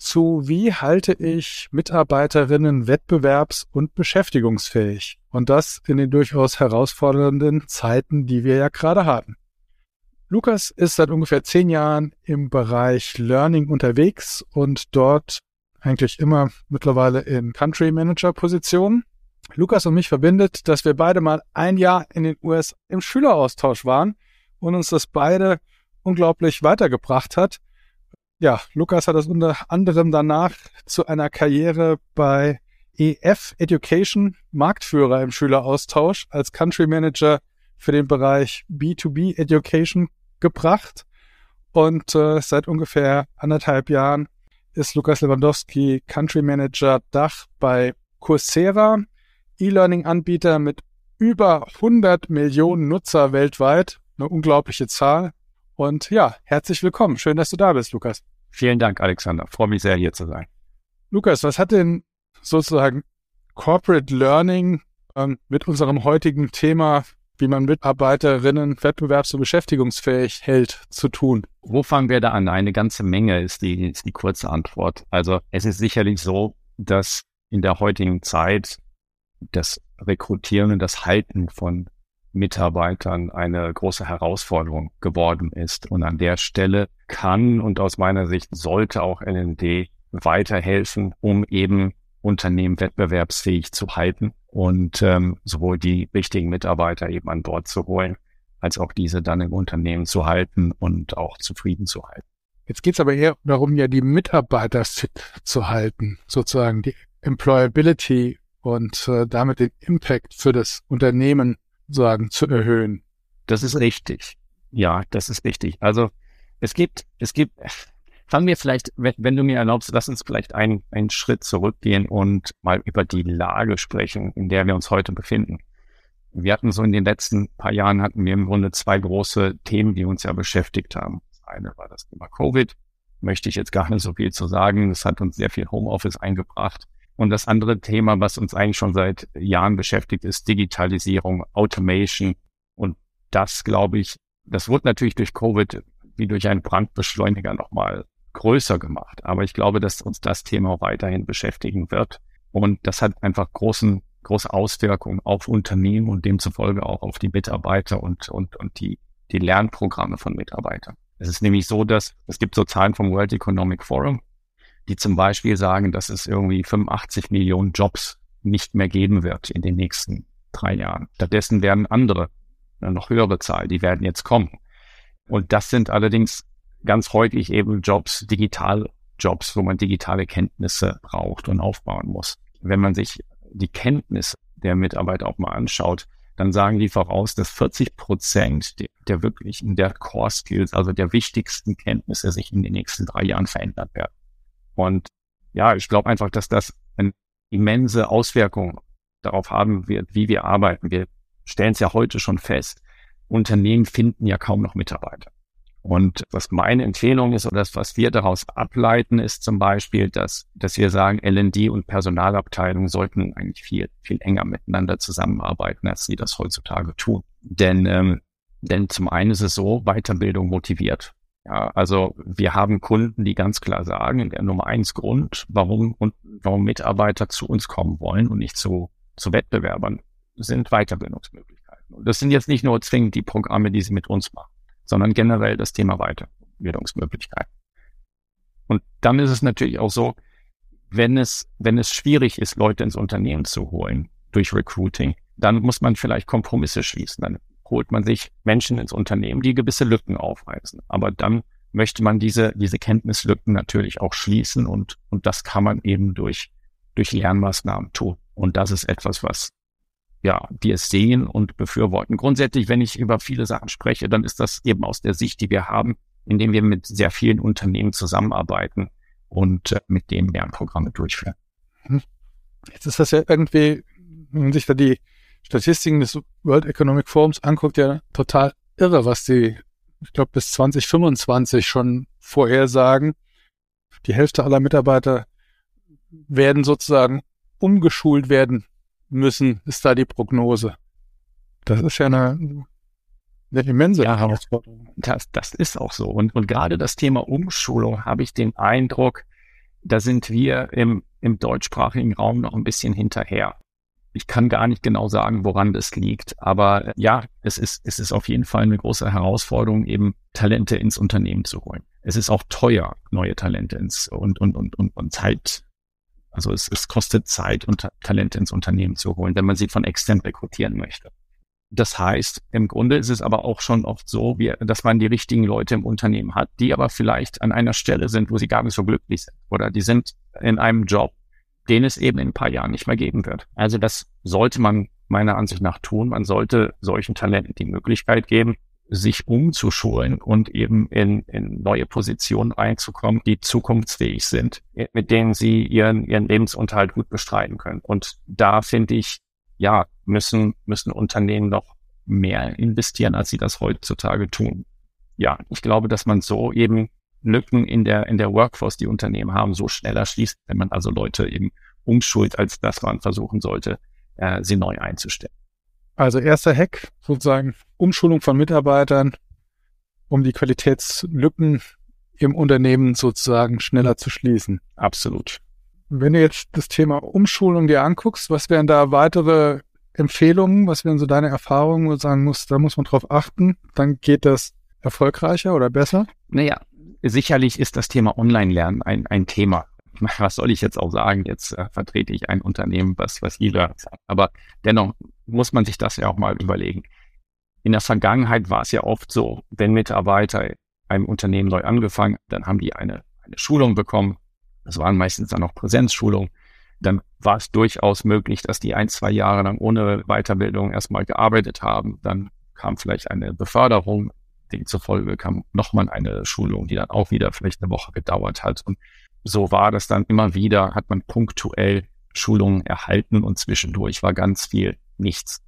zu Wie halte ich Mitarbeiterinnen wettbewerbs- und beschäftigungsfähig? Und das in den durchaus herausfordernden Zeiten, die wir ja gerade haben. Lukas ist seit ungefähr zehn Jahren im Bereich Learning unterwegs und dort eigentlich immer mittlerweile in Country Manager Positionen. Lukas und mich verbindet, dass wir beide mal ein Jahr in den US im Schüleraustausch waren und uns das beide unglaublich weitergebracht hat ja, Lukas hat das unter anderem danach zu einer Karriere bei EF Education, Marktführer im Schüleraustausch, als Country Manager für den Bereich B2B Education gebracht. Und äh, seit ungefähr anderthalb Jahren ist Lukas Lewandowski Country Manager Dach bei Coursera, E-Learning-Anbieter mit über 100 Millionen Nutzer weltweit. Eine unglaubliche Zahl. Und ja, herzlich willkommen. Schön, dass du da bist, Lukas. Vielen Dank, Alexander. Freue mich sehr, hier zu sein. Lukas, was hat denn sozusagen Corporate Learning ähm, mit unserem heutigen Thema, wie man Mitarbeiterinnen wettbewerbs- und beschäftigungsfähig hält, zu tun? Wo fangen wir da an? Eine ganze Menge ist die, ist die kurze Antwort. Also es ist sicherlich so, dass in der heutigen Zeit das Rekrutieren und das Halten von Mitarbeitern eine große Herausforderung geworden ist. Und an der Stelle kann und aus meiner Sicht sollte auch LND weiterhelfen, um eben Unternehmen wettbewerbsfähig zu halten und ähm, sowohl die richtigen Mitarbeiter eben an Bord zu holen, als auch diese dann im Unternehmen zu halten und auch zufrieden zu halten. Jetzt geht es aber eher darum, ja die Mitarbeiter fit zu halten, sozusagen die Employability und äh, damit den Impact für das Unternehmen sagen, zu erhöhen. Das ist richtig. Ja, das ist richtig. Also es gibt, es gibt, fangen wir vielleicht, wenn, wenn du mir erlaubst, lass uns vielleicht einen, einen Schritt zurückgehen und mal über die Lage sprechen, in der wir uns heute befinden. Wir hatten so in den letzten paar Jahren hatten wir im Grunde zwei große Themen, die uns ja beschäftigt haben. Das eine war das Thema Covid. Möchte ich jetzt gar nicht so viel zu sagen. Das hat uns sehr viel Homeoffice eingebracht. Und das andere Thema, was uns eigentlich schon seit Jahren beschäftigt, ist Digitalisierung, Automation. Und das, glaube ich, das wurde natürlich durch Covid wie durch einen Brandbeschleuniger nochmal größer gemacht. Aber ich glaube, dass uns das Thema weiterhin beschäftigen wird. Und das hat einfach großen, große Auswirkungen auf Unternehmen und demzufolge auch auf die Mitarbeiter und, und, und die, die Lernprogramme von Mitarbeitern. Es ist nämlich so, dass es gibt so Zahlen vom World Economic Forum, die zum Beispiel sagen, dass es irgendwie 85 Millionen Jobs nicht mehr geben wird in den nächsten drei Jahren. Stattdessen werden andere, eine noch höhere Zahl, die werden jetzt kommen. Und das sind allerdings ganz häufig eben Jobs, Digitaljobs, wo man digitale Kenntnisse braucht und aufbauen muss. Wenn man sich die Kenntnis der Mitarbeiter auch mal anschaut, dann sagen die voraus, dass 40 Prozent der, der wirklichen, der Core Skills, also der wichtigsten Kenntnisse sich in den nächsten drei Jahren verändern werden. Und ja, ich glaube einfach, dass das eine immense Auswirkung darauf haben wird, wie wir arbeiten. Wir stellen es ja heute schon fest. Unternehmen finden ja kaum noch Mitarbeiter. Und was meine Empfehlung ist oder das, was wir daraus ableiten, ist zum Beispiel, dass, dass wir sagen, LND und Personalabteilung sollten eigentlich viel, viel enger miteinander zusammenarbeiten, als sie das heutzutage tun. Denn, ähm, denn zum einen ist es so, Weiterbildung motiviert. Ja, also wir haben Kunden, die ganz klar sagen, der Nummer eins Grund, warum und warum Mitarbeiter zu uns kommen wollen und nicht zu, zu Wettbewerbern, sind Weiterbildungsmöglichkeiten. Und das sind jetzt nicht nur zwingend die Programme, die sie mit uns machen, sondern generell das Thema Weiterbildungsmöglichkeiten. Und dann ist es natürlich auch so, wenn es, wenn es schwierig ist, Leute ins Unternehmen zu holen durch Recruiting, dann muss man vielleicht Kompromisse schließen. Dann holt man sich Menschen ins Unternehmen, die gewisse Lücken aufweisen. Aber dann möchte man diese, diese Kenntnislücken natürlich auch schließen und, und das kann man eben durch, durch Lernmaßnahmen tun. Und das ist etwas, was ja, wir sehen und befürworten. Grundsätzlich, wenn ich über viele Sachen spreche, dann ist das eben aus der Sicht, die wir haben, indem wir mit sehr vielen Unternehmen zusammenarbeiten, und äh, mit dem Lernprogramme durchführen. Hm. Jetzt ist das ja irgendwie, wenn man sich da die Statistiken des World Economic Forums anguckt, ja total irre, was die, ich glaube, bis 2025 schon vorhersagen. Die Hälfte aller Mitarbeiter werden sozusagen umgeschult werden müssen, ist da die Prognose. Das ist ja eine, eine immense ja, Herausforderung. Das, das ist auch so. Und, und gerade das Thema Umschulung habe ich den Eindruck, da sind wir im, im deutschsprachigen Raum noch ein bisschen hinterher. Ich kann gar nicht genau sagen, woran das liegt, aber ja, es ist, es ist auf jeden Fall eine große Herausforderung, eben Talente ins Unternehmen zu holen. Es ist auch teuer, neue Talente ins und, und, und, und, und Zeit. Also es, es kostet Zeit und Talente ins Unternehmen zu holen, wenn man sie von extern rekrutieren möchte. Das heißt, im Grunde ist es aber auch schon oft so, wie, dass man die richtigen Leute im Unternehmen hat, die aber vielleicht an einer Stelle sind, wo sie gar nicht so glücklich sind. Oder die sind in einem Job, den es eben in ein paar Jahren nicht mehr geben wird. Also das sollte man meiner Ansicht nach tun. Man sollte solchen Talenten die Möglichkeit geben, sich umzuschulen und eben in, in neue Positionen reinzukommen, die zukunftsfähig sind, mit denen sie ihren, ihren Lebensunterhalt gut bestreiten können. Und da finde ich, ja, müssen, müssen Unternehmen noch mehr investieren, als sie das heutzutage tun. Ja, ich glaube, dass man so eben Lücken in der, in der Workforce, die Unternehmen haben, so schneller schließt, wenn man also Leute eben umschult, als dass man versuchen sollte, äh, sie neu einzustellen. Also erster Hack, sozusagen Umschulung von Mitarbeitern, um die Qualitätslücken im Unternehmen sozusagen schneller zu schließen. Absolut. Wenn du jetzt das Thema Umschulung dir anguckst, was wären da weitere Empfehlungen? Was wären so deine Erfahrungen, wo du sagen musst, da muss man drauf achten? Dann geht das erfolgreicher oder besser? Naja, sicherlich ist das Thema Online-Lernen ein, ein Thema. Was soll ich jetzt auch sagen? Jetzt äh, vertrete ich ein Unternehmen, was, was jeder sagt. Aber dennoch muss man sich das ja auch mal überlegen. In der Vergangenheit war es ja oft so, wenn Mitarbeiter einem Unternehmen neu angefangen, dann haben die eine, eine Schulung bekommen, das waren meistens dann auch Präsenzschulungen. Dann war es durchaus möglich, dass die ein, zwei Jahre lang ohne Weiterbildung erstmal gearbeitet haben. Dann kam vielleicht eine Beförderung, demzufolge kam nochmal eine Schulung, die dann auch wieder vielleicht eine Woche gedauert hat. Und so war das dann immer wieder, hat man punktuell Schulungen erhalten und zwischendurch war ganz viel nichts,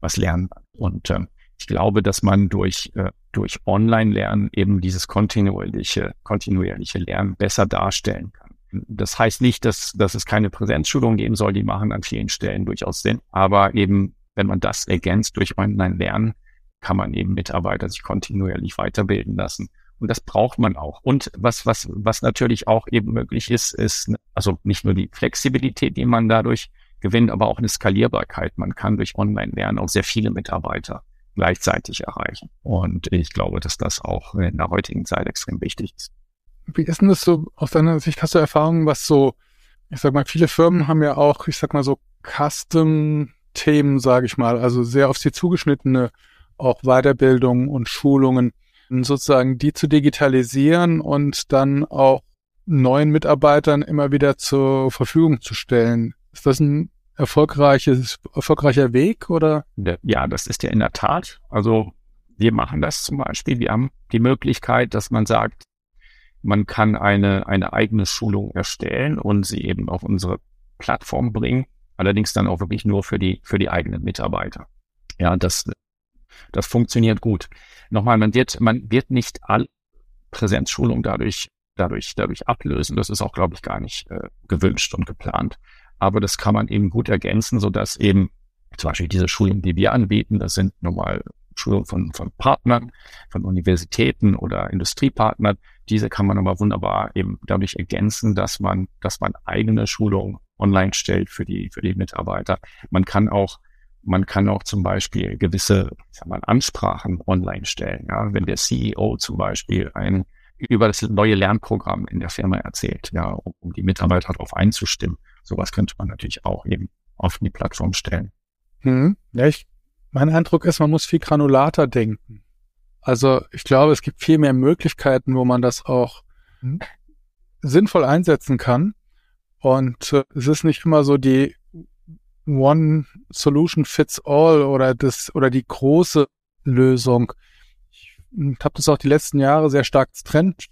was lernen. Und ähm, ich glaube, dass man durch, äh, durch Online-Lernen eben dieses kontinuierliche, kontinuierliche Lernen besser darstellen kann. Das heißt nicht, dass, dass es keine Präsenzschulungen geben soll, die machen an vielen Stellen durchaus Sinn. Aber eben, wenn man das ergänzt durch Online-Lernen, kann man eben Mitarbeiter sich kontinuierlich weiterbilden lassen. Und das braucht man auch. Und was, was, was natürlich auch eben möglich ist, ist, also nicht nur die Flexibilität, die man dadurch gewinnt, aber auch eine Skalierbarkeit. Man kann durch Online-Lernen auch sehr viele Mitarbeiter gleichzeitig erreichen. Und ich glaube, dass das auch in der heutigen Zeit extrem wichtig ist. Wie ist denn das so aus deiner Sicht? Hast du Erfahrungen, was so, ich sag mal, viele Firmen haben ja auch, ich sag mal so Custom-Themen, sage ich mal, also sehr auf sie zugeschnittene auch Weiterbildung und Schulungen, sozusagen die zu digitalisieren und dann auch neuen Mitarbeitern immer wieder zur Verfügung zu stellen. Ist das ein erfolgreiches, erfolgreicher Weg oder? Ja, das ist ja in der Tat. Also wir machen das zum Beispiel. Wir haben die Möglichkeit, dass man sagt, man kann eine, eine eigene Schulung erstellen und sie eben auf unsere Plattform bringen. Allerdings dann auch wirklich nur für die, für die eigenen Mitarbeiter. Ja, das, das funktioniert gut. Nochmal, man wird, man wird nicht alle Präsenzschulung dadurch, dadurch, dadurch ablösen. Das ist auch, glaube ich, gar nicht äh, gewünscht und geplant. Aber das kann man eben gut ergänzen, so dass eben zum Beispiel diese Schulungen, die wir anbieten, das sind normal Schulungen von, von Partnern, von Universitäten oder Industriepartnern. Diese kann man aber wunderbar eben dadurch ergänzen, dass man, dass man eigene Schulungen online stellt für die, für die Mitarbeiter. Man kann auch man kann auch zum Beispiel gewisse ich sag mal, Ansprachen online stellen. Ja? Wenn der CEO zum Beispiel ein über das neue Lernprogramm in der Firma erzählt, ja, um, um die Mitarbeiter darauf einzustimmen. Sowas könnte man natürlich auch eben auf die Plattform stellen. Hm. Ja, ich mein Eindruck ist, man muss viel granulater denken. Also ich glaube, es gibt viel mehr Möglichkeiten, wo man das auch mhm. sinnvoll einsetzen kann. Und äh, es ist nicht immer so die One Solution Fits All oder das oder die große Lösung. Ich habe das auch die letzten Jahre sehr stark Trend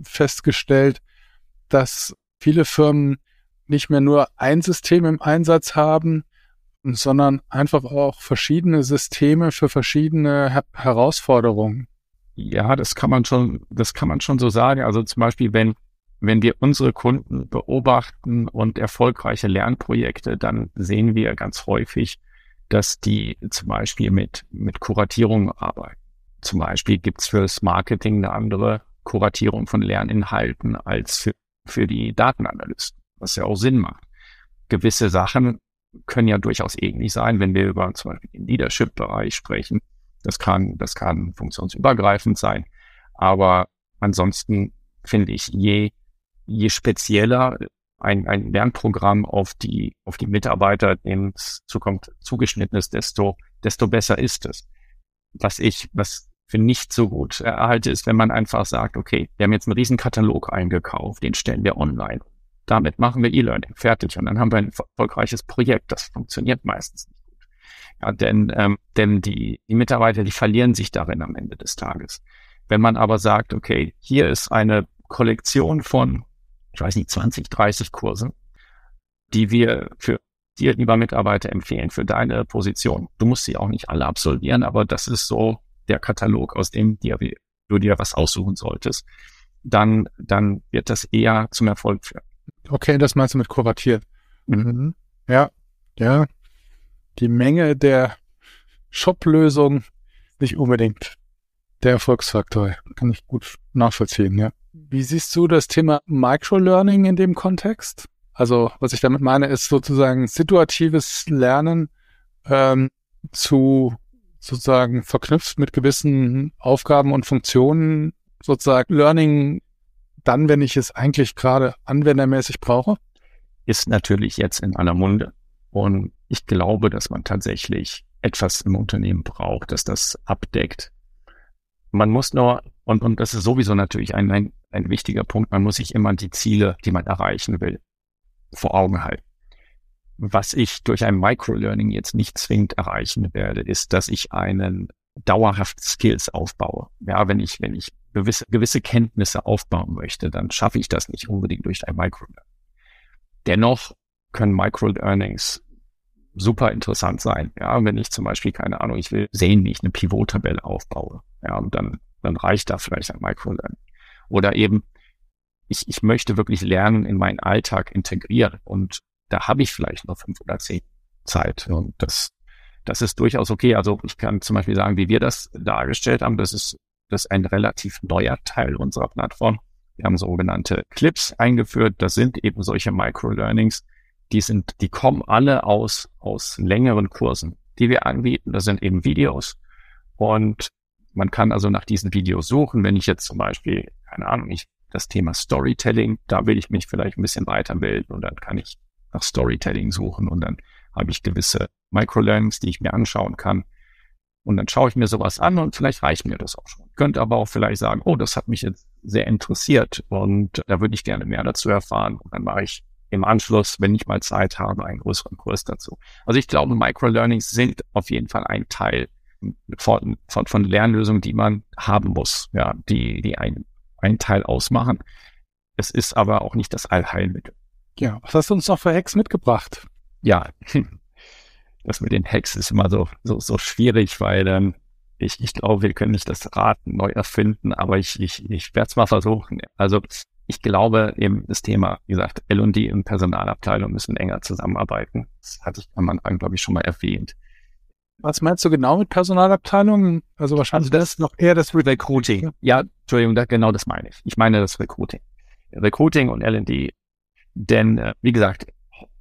festgestellt, dass viele Firmen nicht mehr nur ein System im Einsatz haben, sondern einfach auch verschiedene Systeme für verschiedene Her Herausforderungen. Ja, das kann man schon, das kann man schon so sagen. Also zum Beispiel, wenn, wenn wir unsere Kunden beobachten und erfolgreiche Lernprojekte, dann sehen wir ganz häufig, dass die zum Beispiel mit, mit Kuratierung arbeiten. Zum Beispiel gibt's fürs Marketing eine andere Kuratierung von Lerninhalten als für, für die Datenanalysten, was ja auch Sinn macht. Gewisse Sachen können ja durchaus ähnlich sein, wenn wir über zum Beispiel den Leadership-Bereich sprechen. Das kann, das kann funktionsübergreifend sein. Aber ansonsten finde ich, je, je spezieller ein, ein Lernprogramm auf die, auf die Mitarbeiter, dem es zukommt, zugeschnitten ist, desto, desto besser ist es. Was ich, was für nicht so gut erhalte, ist, wenn man einfach sagt, okay, wir haben jetzt einen riesen Katalog eingekauft, den stellen wir online damit machen wir E-Learning fertig und dann haben wir ein erfolgreiches Projekt. Das funktioniert meistens nicht gut. Ja, denn, ähm, denn die, die Mitarbeiter, die verlieren sich darin am Ende des Tages. Wenn man aber sagt, okay, hier ist eine Kollektion von, ich weiß nicht, 20, 30 Kursen, die wir für dir, lieber Mitarbeiter, empfehlen für deine Position. Du musst sie auch nicht alle absolvieren, aber das ist so der Katalog, aus dem dir, du dir was aussuchen solltest. Dann, dann wird das eher zum Erfolg führen. Okay, das meinst du mit kuratiert. Mhm. Ja, ja. Die Menge der Shop-Lösung nicht unbedingt der Erfolgsfaktor. Kann ich gut nachvollziehen, ja. Wie siehst du das Thema Microlearning in dem Kontext? Also, was ich damit meine, ist sozusagen situatives Lernen ähm, zu sozusagen verknüpft mit gewissen Aufgaben und Funktionen, sozusagen Learning dann, wenn ich es eigentlich gerade anwendermäßig brauche? Ist natürlich jetzt in aller Munde. Und ich glaube, dass man tatsächlich etwas im Unternehmen braucht, dass das abdeckt. Man muss nur, und, und das ist sowieso natürlich ein, ein, ein wichtiger Punkt, man muss sich immer die Ziele, die man erreichen will, vor Augen halten. Was ich durch ein Microlearning jetzt nicht zwingend erreichen werde, ist, dass ich einen dauerhaft Skills aufbaue. Ja, wenn ich, wenn ich gewisse, gewisse Kenntnisse aufbauen möchte, dann schaffe ich das nicht unbedingt durch ein Microlearning. Dennoch können Microlearnings super interessant sein. Ja, wenn ich zum Beispiel, keine Ahnung, ich will sehen, wie ich eine Pivot-Tabelle aufbaue. Ja, und dann, dann reicht da vielleicht ein Microlearning. Oder eben, ich, ich möchte wirklich Lernen in meinen Alltag integrieren und da habe ich vielleicht noch fünf oder zehn Zeit. Und das, das ist durchaus okay. Also ich kann zum Beispiel sagen, wie wir das dargestellt haben, das ist das ist ein relativ neuer Teil unserer Plattform. Wir haben sogenannte Clips eingeführt. Das sind eben solche Microlearnings. Die sind, die kommen alle aus, aus längeren Kursen, die wir anbieten. Das sind eben Videos. Und man kann also nach diesen Videos suchen. Wenn ich jetzt zum Beispiel, keine Ahnung, ich, das Thema Storytelling, da will ich mich vielleicht ein bisschen weiterbilden und dann kann ich nach Storytelling suchen und dann habe ich gewisse Microlearnings, die ich mir anschauen kann. Und dann schaue ich mir sowas an und vielleicht reicht mir das auch schon. Könnte aber auch vielleicht sagen, oh, das hat mich jetzt sehr interessiert und da würde ich gerne mehr dazu erfahren. Und dann mache ich im Anschluss, wenn ich mal Zeit habe, einen größeren Kurs dazu. Also ich glaube, Microlearnings sind auf jeden Fall ein Teil von, von, von Lernlösungen, die man haben muss, ja, die, die ein, einen Teil ausmachen. Es ist aber auch nicht das Allheilmittel. Ja, was hast du uns noch für Hacks mitgebracht? Ja, das mit den Hacks ist immer so, so, so schwierig, weil ähm, ich, ich glaube, wir können nicht das Rad neu erfinden, aber ich, ich, ich werde es mal versuchen. Also ich glaube eben das Thema, wie gesagt, L&D und Personalabteilung müssen enger zusammenarbeiten. Das hatte ich am Anfang, glaube ich, schon mal erwähnt. Was meinst du genau mit Personalabteilung? Also wahrscheinlich also das noch eher das Recruiting. Ja, Entschuldigung, da, genau das meine ich. Ich meine das Recruiting. Recruiting und L&D. Denn, äh, wie gesagt,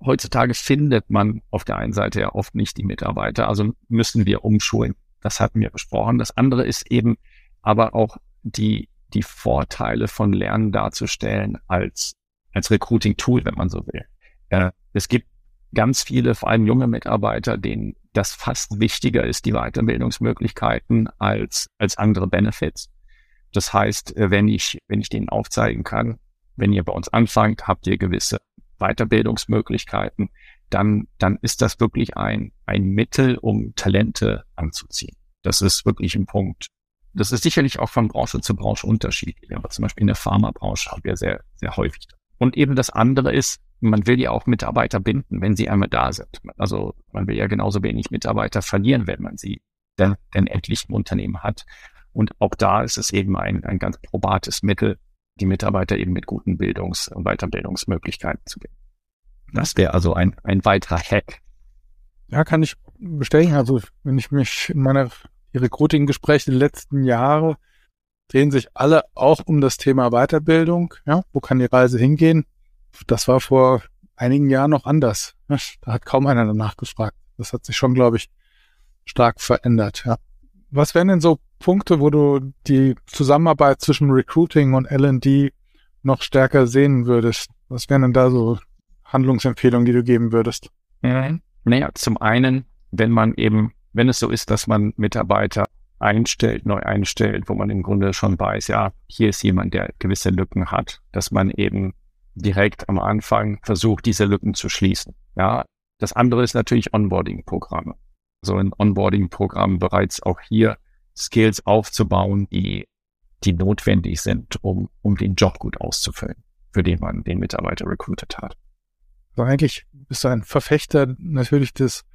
heutzutage findet man auf der einen Seite ja oft nicht die Mitarbeiter, also müssen wir umschulen. Das hatten wir besprochen. Das andere ist eben aber auch die, die Vorteile von Lernen darzustellen als, als Recruiting-Tool, wenn man so will. Äh, es gibt ganz viele, vor allem junge Mitarbeiter, denen das fast wichtiger ist, die Weiterbildungsmöglichkeiten als, als andere Benefits. Das heißt, äh, wenn ich, wenn ich denen aufzeigen kann, wenn ihr bei uns anfangt, habt ihr gewisse Weiterbildungsmöglichkeiten, dann, dann ist das wirklich ein, ein Mittel, um Talente anzuziehen. Das ist wirklich ein Punkt. Das ist sicherlich auch von Branche zu Branche unterschiedlich. Aber zum Beispiel in der Pharmabranche haben wir sehr, sehr häufig Und eben das andere ist, man will ja auch Mitarbeiter binden, wenn sie einmal da sind. Also man will ja genauso wenig Mitarbeiter verlieren, wenn man sie denn, denn endlich im Unternehmen hat. Und auch da ist es eben ein, ein ganz probates Mittel, die Mitarbeiter eben mit guten Bildungs- und Weiterbildungsmöglichkeiten zu binden. Das wäre also ein, ein weiterer Hack. Ja, kann ich bestätigen. Also wenn ich mich in meiner Recruiting-Gespräche der letzten Jahre drehen sich alle auch um das Thema Weiterbildung. Ja, wo kann die Reise hingehen? Das war vor einigen Jahren noch anders. Da hat kaum einer danach gefragt. Das hat sich schon, glaube ich, stark verändert. Ja. Was wären denn so Punkte, wo du die Zusammenarbeit zwischen Recruiting und L&D noch stärker sehen würdest? Was wären denn da so Handlungsempfehlungen, die du geben würdest? Mhm. Naja, zum einen, wenn man eben, wenn es so ist, dass man Mitarbeiter einstellt, neu einstellt, wo man im Grunde schon weiß, ja, hier ist jemand, der gewisse Lücken hat, dass man eben direkt am Anfang versucht, diese Lücken zu schließen. Ja, das andere ist natürlich Onboarding-Programme. So ein Onboarding-Programm bereits auch hier Skills aufzubauen, die, die notwendig sind, um, um den Job gut auszufüllen, für den man den Mitarbeiter recruited hat. Also eigentlich bist du ein Verfechter natürlich des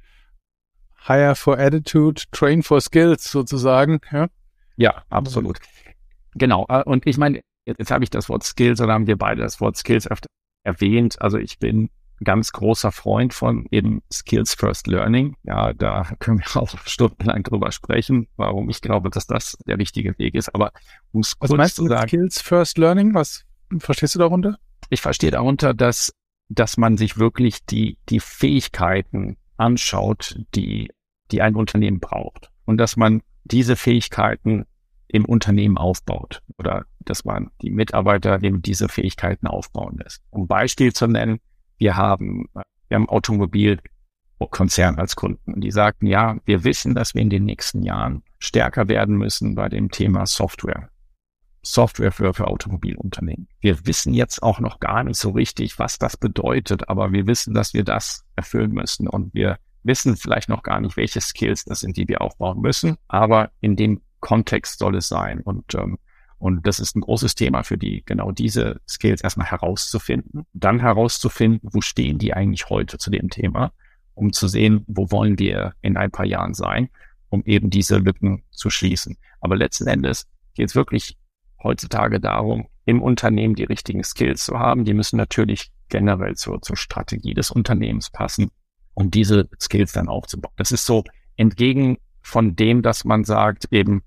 Hire for Attitude, Train for Skills sozusagen. Ja, ja absolut. Genau. Äh, und ich meine, jetzt, jetzt habe ich das Wort Skills oder haben wir beide das Wort Skills öfter erwähnt. Also ich bin ganz großer Freund von eben Skills First Learning. Ja, da können wir auch stundenlang drüber sprechen, warum ich glaube, dass das der richtige Weg ist. Aber um es kurz meinst zu sagen, Skills First Learning? Was verstehst du darunter? Ich verstehe darunter, dass, dass man sich wirklich die, die Fähigkeiten anschaut, die, die ein Unternehmen braucht. Und dass man diese Fähigkeiten im Unternehmen aufbaut oder dass man die Mitarbeiter eben diese Fähigkeiten aufbauen lässt. Um Beispiel zu nennen, wir haben, wir haben Automobilkonzern als Kunden. Die sagten, ja, wir wissen, dass wir in den nächsten Jahren stärker werden müssen bei dem Thema Software. Software für, für Automobilunternehmen. Wir wissen jetzt auch noch gar nicht so richtig, was das bedeutet, aber wir wissen, dass wir das erfüllen müssen und wir wissen vielleicht noch gar nicht, welche Skills das sind, die wir aufbauen müssen, aber in dem Kontext soll es sein und ähm, und das ist ein großes Thema für die, genau diese Skills erstmal herauszufinden, dann herauszufinden, wo stehen die eigentlich heute zu dem Thema, um zu sehen, wo wollen wir in ein paar Jahren sein, um eben diese Lücken zu schließen. Aber letzten Endes geht es wirklich heutzutage darum, im Unternehmen die richtigen Skills zu haben. Die müssen natürlich generell zur, zur Strategie des Unternehmens passen, um diese Skills dann aufzubauen. Das ist so entgegen von dem, dass man sagt, eben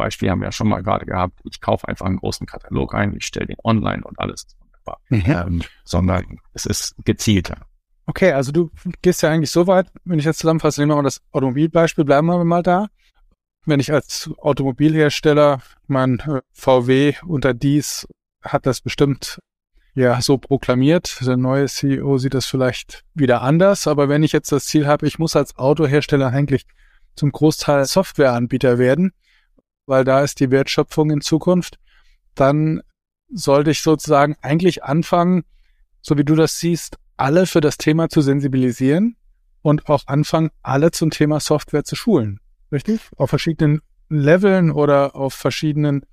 Beispiel haben wir ja schon mal gerade gehabt, ich kaufe einfach einen großen Katalog ein, ich stelle den online und alles ist wunderbar. Ja. Ähm, sondern es ist gezielter. Okay, also du gehst ja eigentlich so weit, wenn ich jetzt zusammenfasse, nehmen wir mal das Automobilbeispiel, bleiben wir mal da. Wenn ich als Automobilhersteller mein äh, VW unter dies hat das bestimmt ja so proklamiert. Der neue CEO sieht das vielleicht wieder anders, aber wenn ich jetzt das Ziel habe, ich muss als Autohersteller eigentlich zum Großteil Softwareanbieter werden, weil da ist die Wertschöpfung in Zukunft, dann sollte ich sozusagen eigentlich anfangen, so wie du das siehst, alle für das Thema zu sensibilisieren und auch anfangen, alle zum Thema Software zu schulen. Richtig? Auf verschiedenen Leveln oder auf verschiedenen,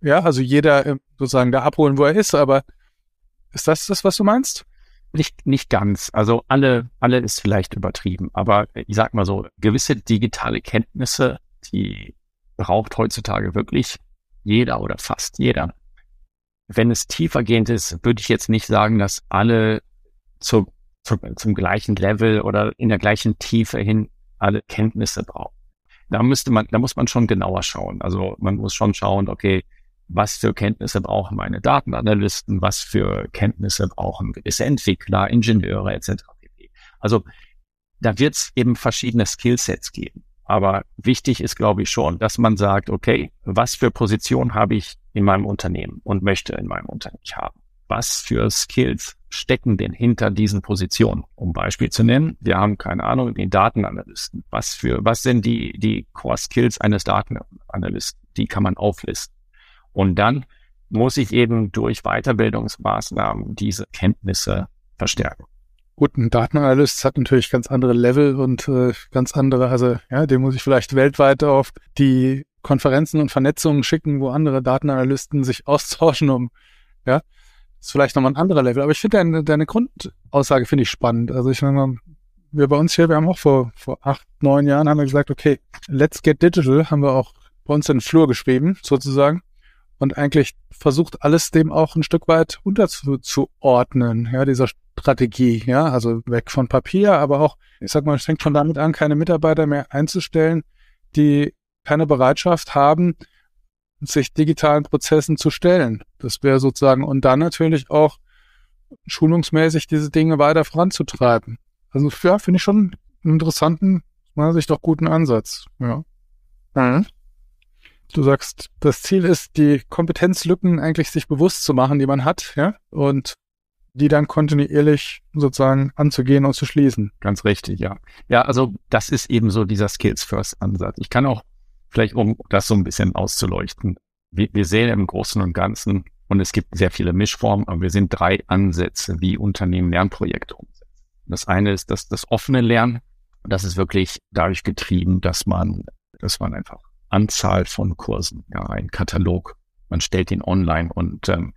ja, also jeder äh, sozusagen da abholen, wo er ist, aber ist das das, was du meinst? Nicht, nicht ganz. Also alle, alle ist vielleicht übertrieben, aber ich sag mal so, gewisse digitale Kenntnisse, die braucht heutzutage wirklich jeder oder fast jeder. Wenn es tiefergehend ist, würde ich jetzt nicht sagen, dass alle zu, zu, zum gleichen Level oder in der gleichen Tiefe hin alle Kenntnisse brauchen. Da müsste man, da muss man schon genauer schauen. Also man muss schon schauen, okay, was für Kenntnisse brauchen meine Datenanalysten, was für Kenntnisse brauchen gewisse Entwickler, Ingenieure etc. Also da wird es eben verschiedene Skillsets geben. Aber wichtig ist, glaube ich, schon, dass man sagt, okay, was für Position habe ich in meinem Unternehmen und möchte in meinem Unternehmen haben? Was für Skills stecken denn hinter diesen Positionen? Um Beispiel zu nennen, wir haben keine Ahnung, den Datenanalysten. Was für, was sind die, die Core Skills eines Datenanalysten? Die kann man auflisten. Und dann muss ich eben durch Weiterbildungsmaßnahmen diese Kenntnisse verstärken. Gut, ein Datenanalyst hat natürlich ganz andere Level und äh, ganz andere, also ja, den muss ich vielleicht weltweit auf die Konferenzen und Vernetzungen schicken, wo andere Datenanalysten sich austauschen, um ja, ist vielleicht nochmal ein anderer Level. Aber ich finde deine, deine Grundaussage finde ich spannend. Also ich meine, wir bei uns hier, wir haben auch vor, vor acht, neun Jahren haben wir gesagt, okay, let's get digital, haben wir auch bei uns in den Flur geschrieben, sozusagen. Und eigentlich versucht alles dem auch ein Stück weit unterzuordnen, ja, dieser Strategie, ja, also weg von Papier, aber auch, ich sag mal, es fängt schon damit an, keine Mitarbeiter mehr einzustellen, die keine Bereitschaft haben, sich digitalen Prozessen zu stellen. Das wäre sozusagen, und dann natürlich auch schulungsmäßig diese Dinge weiter voranzutreiben. Also ja, finde ich schon einen interessanten, meiner Sicht auch guten Ansatz. Ja. Mhm. Du sagst, das Ziel ist, die Kompetenzlücken eigentlich sich bewusst zu machen, die man hat, ja, und die dann kontinuierlich sozusagen anzugehen und zu schließen. Ganz richtig, ja. Ja, also das ist eben so dieser Skills-First-Ansatz. Ich kann auch vielleicht, um das so ein bisschen auszuleuchten, wir, wir sehen im Großen und Ganzen, und es gibt sehr viele Mischformen, aber wir sind drei Ansätze, wie Unternehmen Lernprojekte umsetzen. Das eine ist das, das offene Lernen. Das ist wirklich dadurch getrieben, dass man, dass man einfach Anzahl von Kursen, ja, ein Katalog, man stellt ihn online und, ähm,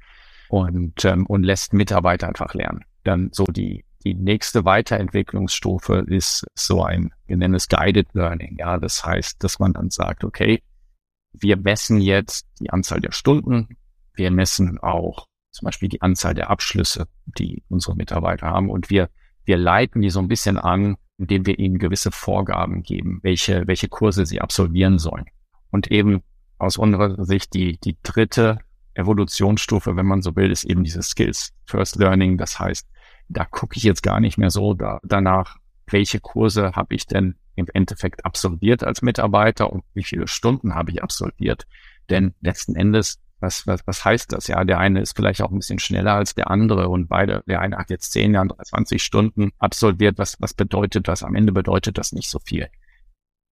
und, ähm, und lässt Mitarbeiter einfach lernen. Dann so die, die nächste Weiterentwicklungsstufe ist so ein, wir nennen es Guided Learning. Ja, das heißt, dass man dann sagt, okay, wir messen jetzt die Anzahl der Stunden. Wir messen auch zum Beispiel die Anzahl der Abschlüsse, die unsere Mitarbeiter haben. Und wir, wir leiten die so ein bisschen an, indem wir ihnen gewisse Vorgaben geben, welche, welche Kurse sie absolvieren sollen. Und eben aus unserer Sicht die, die dritte Evolutionsstufe, wenn man so will, ist eben dieses Skills First Learning. Das heißt, da gucke ich jetzt gar nicht mehr so da, danach, welche Kurse habe ich denn im Endeffekt absolviert als Mitarbeiter und wie viele Stunden habe ich absolviert. Denn letzten Endes, was, was, was heißt das? Ja, der eine ist vielleicht auch ein bisschen schneller als der andere und beide, der eine hat jetzt 10, der andere 20 Stunden absolviert. Was, was bedeutet das? Am Ende bedeutet das nicht so viel.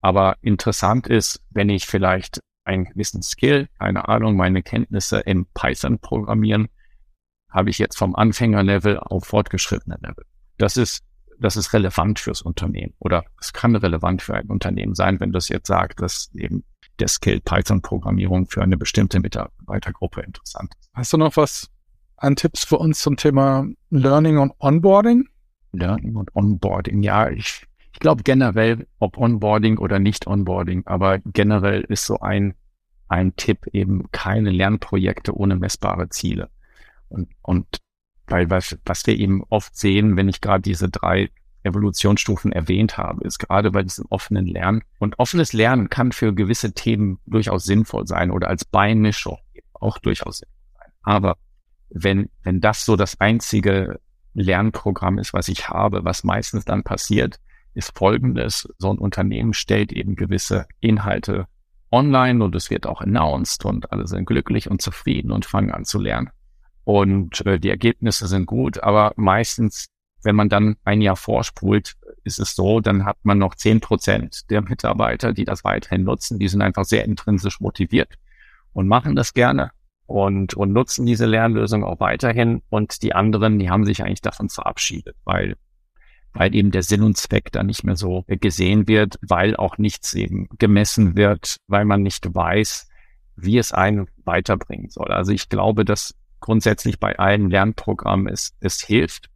Aber interessant ist, wenn ich vielleicht einen gewissen Skill, keine Ahnung, meine Kenntnisse im Python programmieren, habe ich jetzt vom Anfängerlevel auf fortgeschrittenen Level. Das ist das ist relevant fürs Unternehmen oder es kann relevant für ein Unternehmen sein, wenn das jetzt sagt, dass eben der Skill Python-Programmierung für eine bestimmte Mitarbeitergruppe interessant ist. Hast du noch was an Tipps für uns zum Thema Learning und Onboarding? Learning und Onboarding, ja, ich, ich glaube generell, ob Onboarding oder nicht Onboarding, aber generell ist so ein, ein Tipp eben keine Lernprojekte ohne messbare Ziele. Und, und weil was, was wir eben oft sehen, wenn ich gerade diese drei Evolutionsstufen erwähnt habe, ist gerade bei diesem offenen Lernen. Und offenes Lernen kann für gewisse Themen durchaus sinnvoll sein oder als Beimischung auch durchaus sinnvoll sein. Aber wenn, wenn das so das einzige Lernprogramm ist, was ich habe, was meistens dann passiert, ist folgendes. So ein Unternehmen stellt eben gewisse Inhalte online und es wird auch announced und alle sind glücklich und zufrieden und fangen an zu lernen und äh, die Ergebnisse sind gut, aber meistens, wenn man dann ein Jahr vorspult, ist es so, dann hat man noch zehn Prozent der Mitarbeiter, die das weiterhin nutzen. Die sind einfach sehr intrinsisch motiviert und machen das gerne und, und nutzen diese Lernlösung auch weiterhin. Und die anderen, die haben sich eigentlich davon verabschiedet, weil, weil eben der Sinn und Zweck da nicht mehr so gesehen wird, weil auch nichts eben gemessen wird, weil man nicht weiß, wie es einen weiterbringen soll. Also ich glaube, dass grundsätzlich bei allen Lernprogrammen ist, es hilft,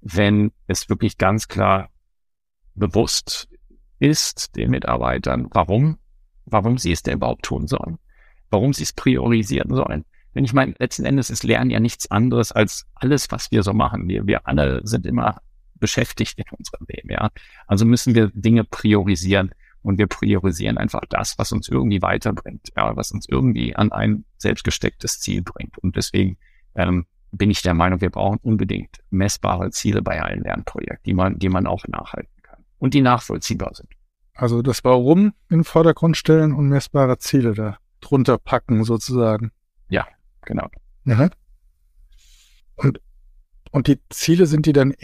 wenn es wirklich ganz klar bewusst ist den Mitarbeitern, warum, warum sie es denn überhaupt tun sollen, warum sie es priorisieren sollen. Denn ich meine, letzten Endes ist Lernen ja nichts anderes als alles, was wir so machen. Wir, wir alle sind immer beschäftigt in unserem Leben, ja. Also müssen wir Dinge priorisieren und wir priorisieren einfach das, was uns irgendwie weiterbringt, ja, was uns irgendwie an ein selbstgestecktes Ziel bringt. Und deswegen ähm, bin ich der Meinung, wir brauchen unbedingt messbare Ziele bei allen Lernprojekten, die man, die man auch nachhalten kann und die nachvollziehbar sind. Also das Warum in den Vordergrund stellen und messbare Ziele da drunter packen sozusagen. Ja, genau. Mhm. Und, und die Ziele sind die dann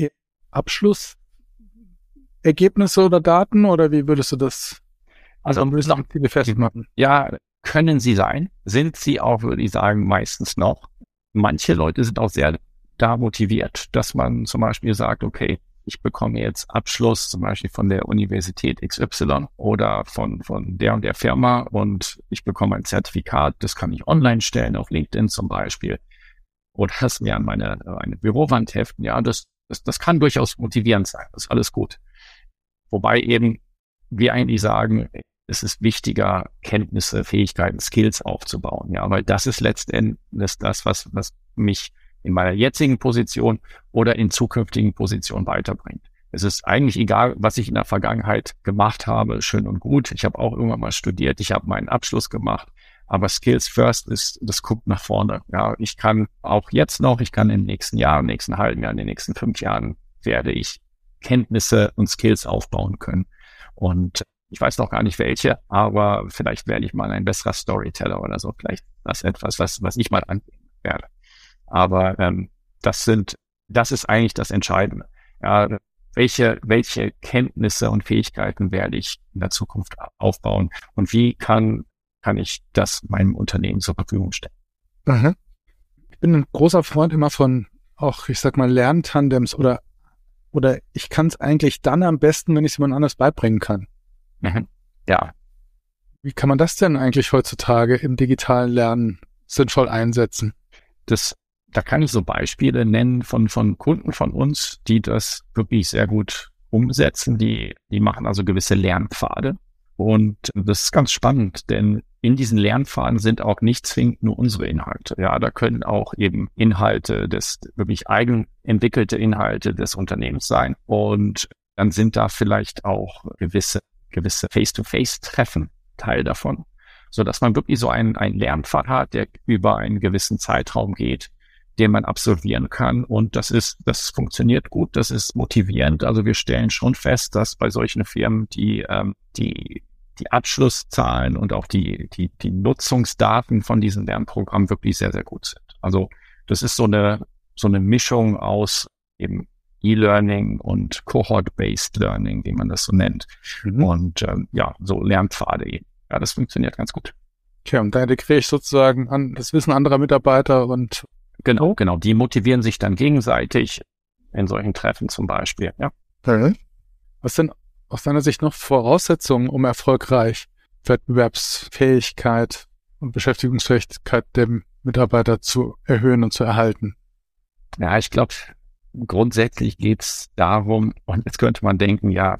Abschlussergebnisse oder Daten oder wie würdest du das? Also würdest du Ziele festmachen? Ja, können sie sein, sind sie auch, würde ich sagen, meistens noch manche Leute sind auch sehr da motiviert, dass man zum Beispiel sagt, okay, ich bekomme jetzt Abschluss zum Beispiel von der Universität XY oder von, von der und der Firma und ich bekomme ein Zertifikat, das kann ich online stellen, auf LinkedIn zum Beispiel. oder das mir an meine, meine Bürowand heften. Ja, das, das, das kann durchaus motivierend sein. Das ist alles gut. Wobei eben wir eigentlich sagen, es ist wichtiger, Kenntnisse, Fähigkeiten, Skills aufzubauen. Ja, weil das ist letztendlich das, was, was mich in meiner jetzigen Position oder in zukünftigen Positionen weiterbringt. Es ist eigentlich egal, was ich in der Vergangenheit gemacht habe, schön und gut. Ich habe auch irgendwann mal studiert, ich habe meinen Abschluss gemacht, aber Skills First ist, das guckt nach vorne. Ja, ich kann auch jetzt noch, ich kann im nächsten Jahr, im nächsten halben Jahr, in den nächsten fünf Jahren werde ich Kenntnisse und Skills aufbauen können. Und ich weiß noch gar nicht welche, aber vielleicht werde ich mal ein besserer Storyteller oder so. Vielleicht das etwas, was, was ich mal angehen werde. Aber ähm, das sind, das ist eigentlich das Entscheidende. Ja, welche, welche Kenntnisse und Fähigkeiten werde ich in der Zukunft aufbauen und wie kann, kann ich das meinem Unternehmen zur Verfügung stellen? Mhm. Ich bin ein großer Freund immer von auch, ich sag mal, Lerntandems oder, oder ich kann es eigentlich dann am besten, wenn ich es jemand anders beibringen kann. Mhm. Ja. Wie kann man das denn eigentlich heutzutage im digitalen Lernen sinnvoll einsetzen? Das da kann ich so Beispiele nennen von, von Kunden von uns, die das wirklich sehr gut umsetzen. Die, die machen also gewisse Lernpfade. Und das ist ganz spannend, denn in diesen Lernpfaden sind auch nicht zwingend nur unsere Inhalte. Ja, da können auch eben Inhalte des, wirklich eigen entwickelte Inhalte des Unternehmens sein. Und dann sind da vielleicht auch gewisse, gewisse Face-to-Face-Treffen Teil davon. So dass man wirklich so einen, einen Lernpfad hat, der über einen gewissen Zeitraum geht den man absolvieren kann. Und das ist, das funktioniert gut, das ist motivierend. Also wir stellen schon fest, dass bei solchen Firmen die, ähm, die, die Abschlusszahlen und auch die, die, die Nutzungsdaten von diesen Lernprogrammen wirklich sehr, sehr gut sind. Also das ist so eine, so eine Mischung aus eben E-Learning und Cohort-Based Learning, wie man das so nennt. Mhm. Und ähm, ja, so Lernpfade eben. Ja, das funktioniert ganz gut. Okay, und da integriere ich sozusagen an das Wissen anderer Mitarbeiter und Genau, genau. Die motivieren sich dann gegenseitig in solchen Treffen zum Beispiel, ja. Was sind aus deiner Sicht noch Voraussetzungen, um erfolgreich Wettbewerbsfähigkeit und Beschäftigungsfähigkeit der Mitarbeiter zu erhöhen und zu erhalten? Ja, ich glaube, grundsätzlich geht's darum, und jetzt könnte man denken, ja,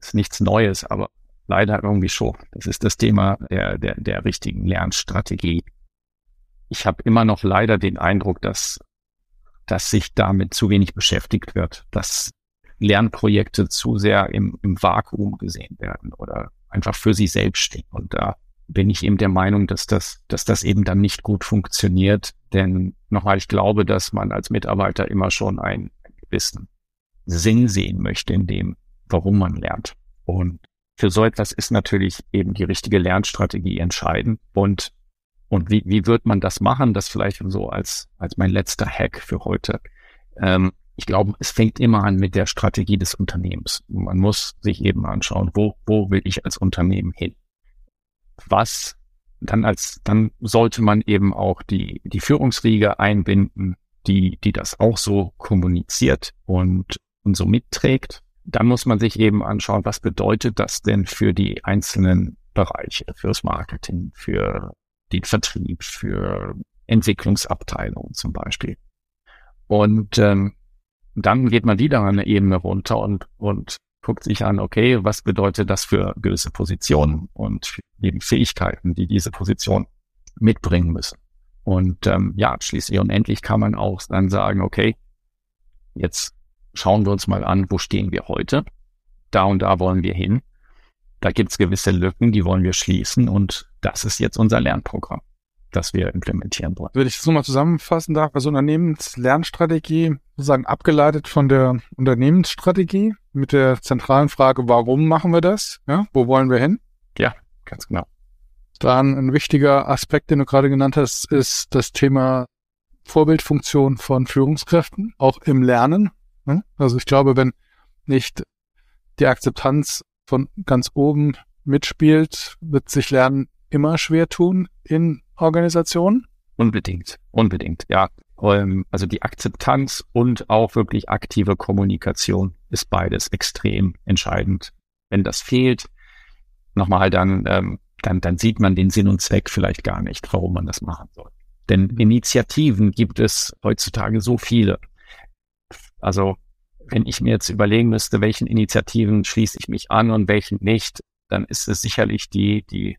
ist nichts Neues, aber leider irgendwie schon. Das ist das Thema der, der, der richtigen Lernstrategie ich habe immer noch leider den Eindruck, dass, dass sich damit zu wenig beschäftigt wird, dass Lernprojekte zu sehr im, im Vakuum gesehen werden oder einfach für sich selbst stehen. Und da bin ich eben der Meinung, dass das, dass das eben dann nicht gut funktioniert. Denn nochmal, ich glaube, dass man als Mitarbeiter immer schon einen gewissen Sinn sehen möchte in dem, warum man lernt. Und für so etwas ist natürlich eben die richtige Lernstrategie entscheidend. Und und wie, wie wird man das machen? Das vielleicht so als, als mein letzter Hack für heute. Ähm, ich glaube, es fängt immer an mit der Strategie des Unternehmens. Man muss sich eben anschauen, wo, wo will ich als Unternehmen hin? Was dann als, dann sollte man eben auch die, die Führungsriege einbinden, die, die das auch so kommuniziert und, und so mitträgt. Dann muss man sich eben anschauen, was bedeutet das denn für die einzelnen Bereiche, fürs Marketing, für den Vertrieb, für Entwicklungsabteilungen zum Beispiel. Und ähm, dann geht man wieder eine Ebene runter und, und guckt sich an, okay, was bedeutet das für gewisse Positionen und eben Fähigkeiten, die diese Position mitbringen müssen. Und ähm, ja, schließlich und endlich kann man auch dann sagen, okay, jetzt schauen wir uns mal an, wo stehen wir heute? Da und da wollen wir hin da gibt es gewisse Lücken, die wollen wir schließen und das ist jetzt unser Lernprogramm, das wir implementieren wollen. Wenn ich das nochmal zusammenfassen darf, also Unternehmenslernstrategie sozusagen abgeleitet von der Unternehmensstrategie mit der zentralen Frage, warum machen wir das? Ja, wo wollen wir hin? Ja, ganz genau. Dann ein wichtiger Aspekt, den du gerade genannt hast, ist das Thema Vorbildfunktion von Führungskräften, auch im Lernen. Also ich glaube, wenn nicht die Akzeptanz von ganz oben mitspielt, wird sich Lernen immer schwer tun in Organisationen? Unbedingt, unbedingt, ja. Ähm, also die Akzeptanz und auch wirklich aktive Kommunikation ist beides extrem entscheidend. Wenn das fehlt, nochmal, dann, ähm, dann, dann sieht man den Sinn und Zweck vielleicht gar nicht, warum man das machen soll. Denn Initiativen gibt es heutzutage so viele. Also wenn ich mir jetzt überlegen müsste, welchen Initiativen schließe ich mich an und welchen nicht, dann ist es sicherlich die, die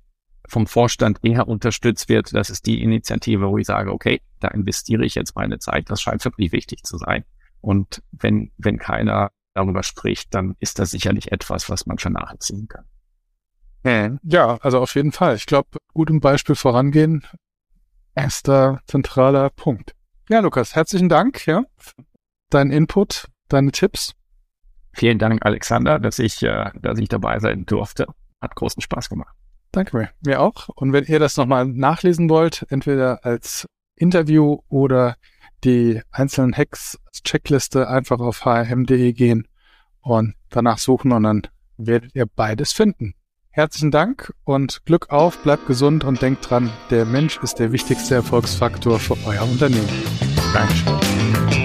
vom Vorstand eher unterstützt wird. Das ist die Initiative, wo ich sage, okay, da investiere ich jetzt meine Zeit. Das scheint wirklich wichtig zu sein. Und wenn, wenn keiner darüber spricht, dann ist das sicherlich etwas, was man schon nachziehen kann. Ja, also auf jeden Fall. Ich glaube, gutem Beispiel vorangehen, erster zentraler Punkt. Ja, Lukas, herzlichen Dank, ja, dein Input, deine Tipps. Vielen Dank, Alexander, dass ich, äh, dass ich dabei sein durfte. Hat großen Spaß gemacht. Danke mir. Mir auch. Und wenn ihr das nochmal nachlesen wollt, entweder als Interview oder die einzelnen Hacks Checkliste einfach auf hm.de gehen und danach suchen und dann werdet ihr beides finden. Herzlichen Dank und Glück auf, bleibt gesund und denkt dran, der Mensch ist der wichtigste Erfolgsfaktor für euer Unternehmen. Dankeschön.